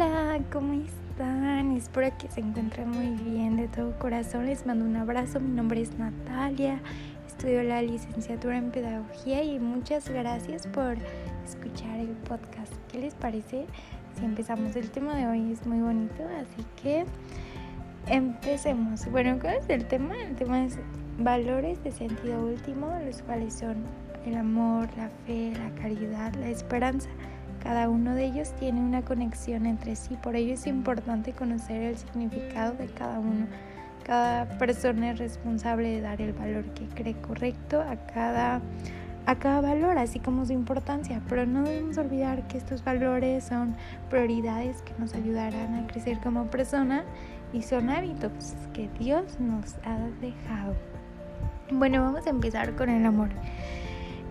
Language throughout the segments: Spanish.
Hola, ¿cómo están? Espero que se encuentren muy bien de todo corazón. Les mando un abrazo. Mi nombre es Natalia. Estudio la licenciatura en pedagogía y muchas gracias por escuchar el podcast. ¿Qué les parece? Si empezamos, el tema de hoy es muy bonito, así que empecemos. Bueno, ¿cuál es el tema? El tema es valores de sentido último, los cuales son el amor, la fe, la caridad, la esperanza. Cada uno de ellos tiene una conexión entre sí, por ello es importante conocer el significado de cada uno. Cada persona es responsable de dar el valor que cree correcto a cada, a cada valor, así como su importancia, pero no debemos olvidar que estos valores son prioridades que nos ayudarán a crecer como persona y son hábitos que Dios nos ha dejado. Bueno, vamos a empezar con el amor.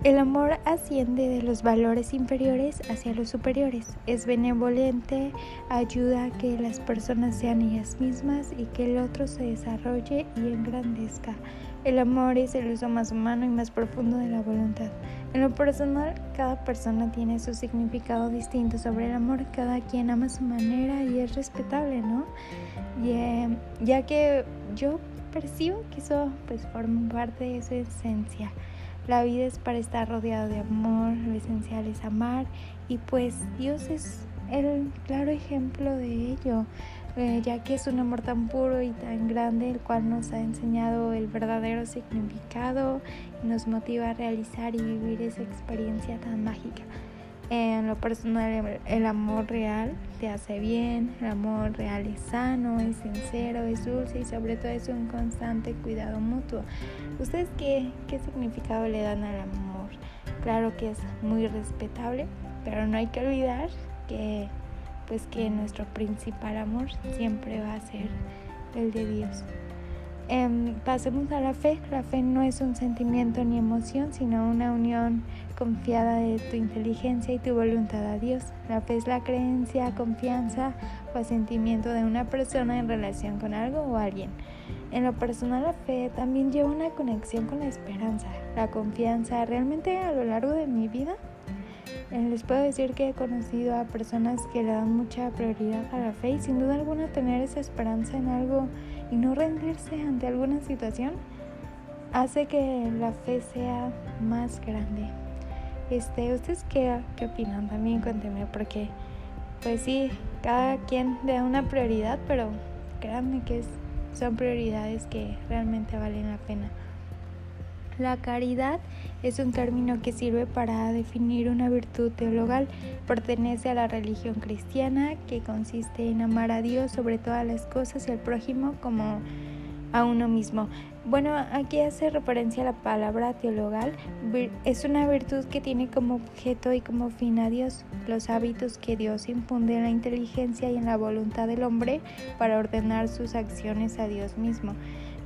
El amor asciende de los valores inferiores hacia los superiores. Es benevolente, ayuda a que las personas sean ellas mismas y que el otro se desarrolle y engrandezca. El amor es el uso más humano y más profundo de la voluntad. En lo personal, cada persona tiene su significado distinto sobre el amor. Cada quien ama a su manera y es respetable, ¿no? Eh, ya que yo percibo que eso pues forma parte de su esencia. La vida es para estar rodeado de amor, lo esencial es amar y pues Dios es el claro ejemplo de ello, eh, ya que es un amor tan puro y tan grande el cual nos ha enseñado el verdadero significado y nos motiva a realizar y vivir esa experiencia tan mágica. En lo personal, el amor real te hace bien, el amor real es sano, es sincero, es dulce y sobre todo es un constante cuidado mutuo. ¿Ustedes qué, qué significado le dan al amor? Claro que es muy respetable, pero no hay que olvidar que pues que nuestro principal amor siempre va a ser el de Dios. Em, pasemos a la fe. La fe no es un sentimiento ni emoción, sino una unión confiada de tu inteligencia y tu voluntad a Dios. La fe es la creencia, confianza o sentimiento de una persona en relación con algo o alguien. En lo personal, la fe también lleva una conexión con la esperanza, la confianza. Realmente a lo largo de mi vida les puedo decir que he conocido a personas que le dan mucha prioridad a la fe y sin duda alguna tener esa esperanza en algo y no rendirse ante alguna situación hace que la fe sea más grande. Este, ¿Ustedes qué, qué opinan? También cuéntenme porque pues sí, cada quien le da una prioridad, pero créanme que son prioridades que realmente valen la pena. La caridad es un término que sirve para definir una virtud teologal. Pertenece a la religión cristiana que consiste en amar a Dios sobre todas las cosas y al prójimo como a uno mismo. Bueno, aquí hace referencia a la palabra teologal. Es una virtud que tiene como objeto y como fin a Dios, los hábitos que Dios infunde en la inteligencia y en la voluntad del hombre para ordenar sus acciones a Dios mismo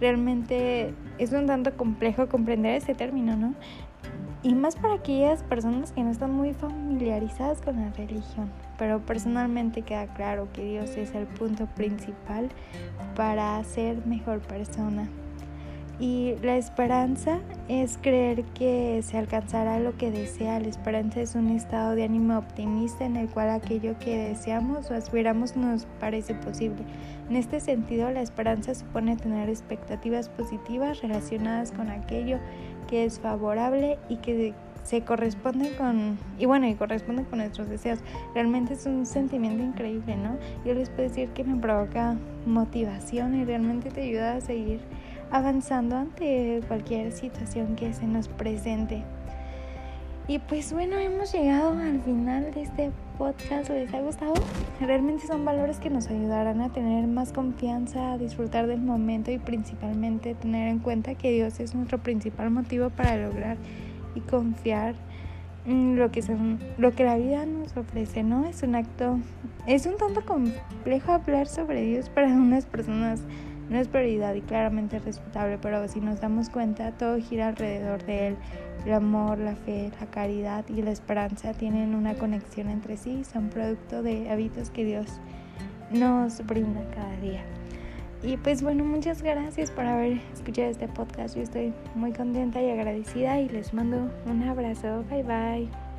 realmente es un tanto complejo comprender ese término, ¿no? Y más para aquellas personas que no están muy familiarizadas con la religión. Pero personalmente queda claro que Dios es el punto principal para ser mejor persona. Y la esperanza es creer que se alcanzará lo que desea. La esperanza es un estado de ánimo optimista en el cual aquello que deseamos o aspiramos nos parece posible. En este sentido, la esperanza supone tener expectativas positivas relacionadas con aquello que es favorable y que se corresponde con y bueno y corresponde con nuestros deseos realmente es un sentimiento increíble no yo les puedo decir que me provoca motivación y realmente te ayuda a seguir avanzando ante cualquier situación que se nos presente. Y pues bueno, hemos llegado al final de este podcast. ¿Les ha gustado? Realmente son valores que nos ayudarán a tener más confianza, a disfrutar del momento y principalmente tener en cuenta que Dios es nuestro principal motivo para lograr y confiar en lo que, son, lo que la vida nos ofrece, ¿no? Es un acto, es un tanto complejo hablar sobre Dios para unas personas no es prioridad y claramente respetable, pero si nos damos cuenta, todo gira alrededor de él. El amor, la fe, la caridad y la esperanza tienen una conexión entre sí, son producto de hábitos que Dios nos brinda cada día. Y pues bueno, muchas gracias por haber escuchado este podcast. Yo estoy muy contenta y agradecida y les mando un abrazo. Bye bye.